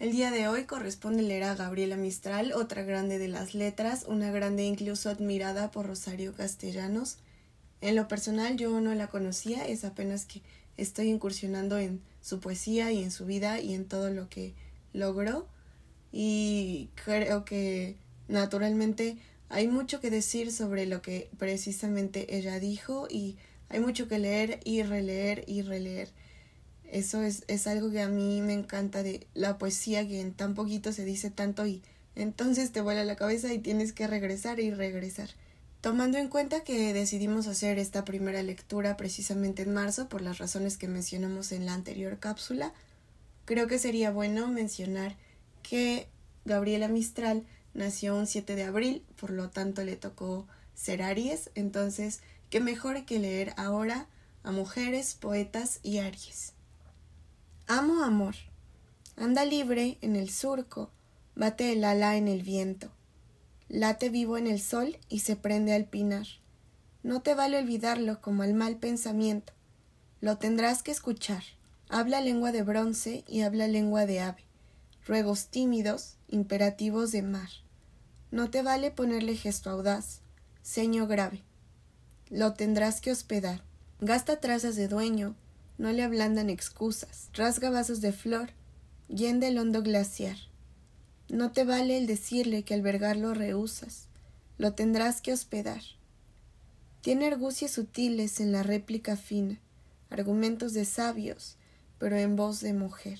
El día de hoy corresponde leer a Gabriela Mistral, otra grande de las letras, una grande incluso admirada por Rosario Castellanos. En lo personal yo no la conocía, es apenas que estoy incursionando en su poesía y en su vida y en todo lo que logró y creo que naturalmente hay mucho que decir sobre lo que precisamente ella dijo y hay mucho que leer y releer y releer. Eso es, es algo que a mí me encanta de la poesía, que en tan poquito se dice tanto y entonces te vuela la cabeza y tienes que regresar y regresar. Tomando en cuenta que decidimos hacer esta primera lectura precisamente en marzo por las razones que mencionamos en la anterior cápsula, creo que sería bueno mencionar que Gabriela Mistral nació un 7 de abril, por lo tanto le tocó ser Aries, entonces qué mejor que leer ahora a mujeres, poetas y Aries. Amo amor. Anda libre en el surco, bate el ala en el viento. Late vivo en el sol y se prende al pinar. No te vale olvidarlo como el mal pensamiento. Lo tendrás que escuchar. Habla lengua de bronce y habla lengua de ave. Ruegos tímidos, imperativos de mar. No te vale ponerle gesto audaz, ceño grave. Lo tendrás que hospedar. Gasta trazas de dueño, no le ablandan excusas, rasga vasos de flor, yende el hondo glaciar. No te vale el decirle que albergarlo rehusas, lo tendrás que hospedar. Tiene argucias sutiles en la réplica fina, argumentos de sabios, pero en voz de mujer.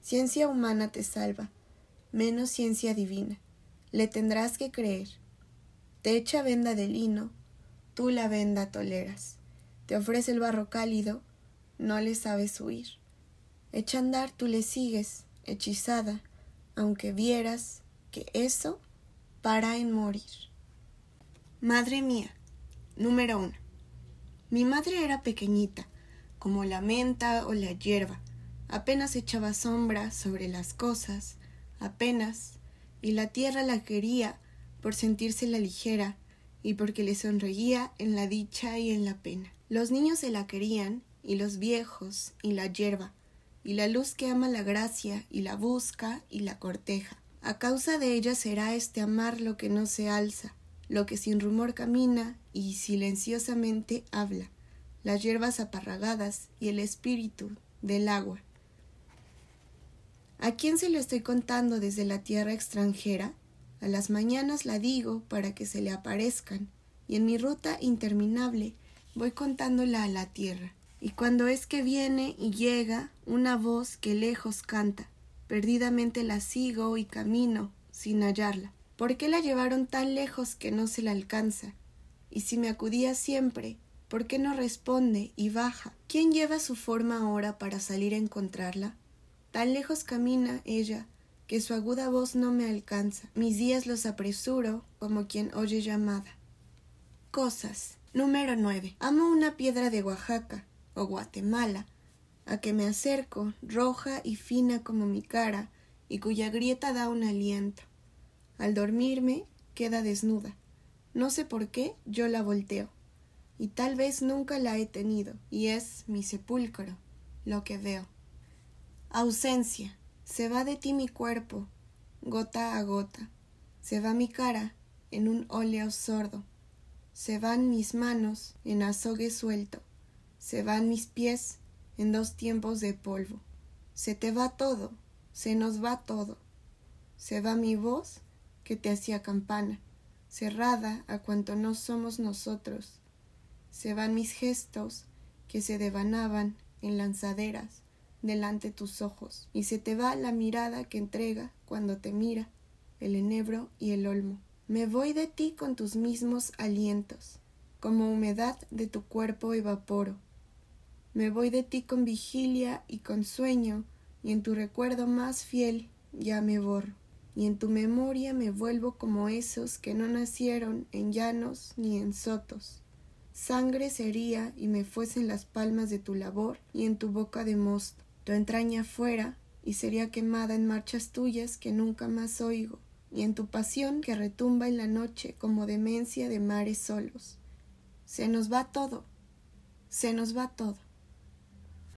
Ciencia humana te salva, menos ciencia divina. Le tendrás que creer. Te echa venda de lino, tú la venda toleras. Te ofrece el barro cálido, no le sabes huir. Echa andar, tú le sigues, hechizada, aunque vieras que eso para en morir. Madre mía, número uno. Mi madre era pequeñita, como la menta o la hierba, apenas echaba sombra sobre las cosas, apenas, y la tierra la quería por sentirse la ligera y porque le sonreía en la dicha y en la pena. Los niños se la querían y los viejos, y la hierba, y la luz que ama la gracia, y la busca, y la corteja. A causa de ella será este amar lo que no se alza, lo que sin rumor camina y silenciosamente habla, las hierbas aparragadas y el espíritu del agua. ¿A quién se lo estoy contando desde la tierra extranjera? A las mañanas la digo para que se le aparezcan, y en mi ruta interminable voy contándola a la tierra. Y cuando es que viene y llega una voz que lejos canta, perdidamente la sigo y camino sin hallarla. ¿Por qué la llevaron tan lejos que no se la alcanza? Y si me acudía siempre, ¿por qué no responde y baja? ¿Quién lleva su forma ahora para salir a encontrarla? Tan lejos camina ella, que su aguda voz no me alcanza. Mis días los apresuro como quien oye llamada. Cosas. Número 9. Amo una piedra de Oaxaca, o Guatemala, a que me acerco, roja y fina como mi cara, y cuya grieta da un aliento. Al dormirme queda desnuda. No sé por qué yo la volteo, y tal vez nunca la he tenido, y es mi sepulcro, lo que veo. Ausencia. Se va de ti mi cuerpo, gota a gota. Se va mi cara en un óleo sordo. Se van mis manos en azogue suelto se van mis pies en dos tiempos de polvo. Se te va todo, se nos va todo. Se va mi voz que te hacía campana, cerrada a cuanto no somos nosotros. Se van mis gestos que se devanaban en lanzaderas delante tus ojos, y se te va la mirada que entrega cuando te mira el enebro y el olmo. Me voy de ti con tus mismos alientos, como humedad de tu cuerpo evaporo, me voy de ti con vigilia y con sueño, y en tu recuerdo más fiel ya me borro, y en tu memoria me vuelvo como esos que no nacieron en llanos ni en sotos. Sangre sería y me fuesen las palmas de tu labor y en tu boca de mosto, tu entraña fuera y sería quemada en marchas tuyas que nunca más oigo, y en tu pasión que retumba en la noche como demencia de mares solos. Se nos va todo, se nos va todo.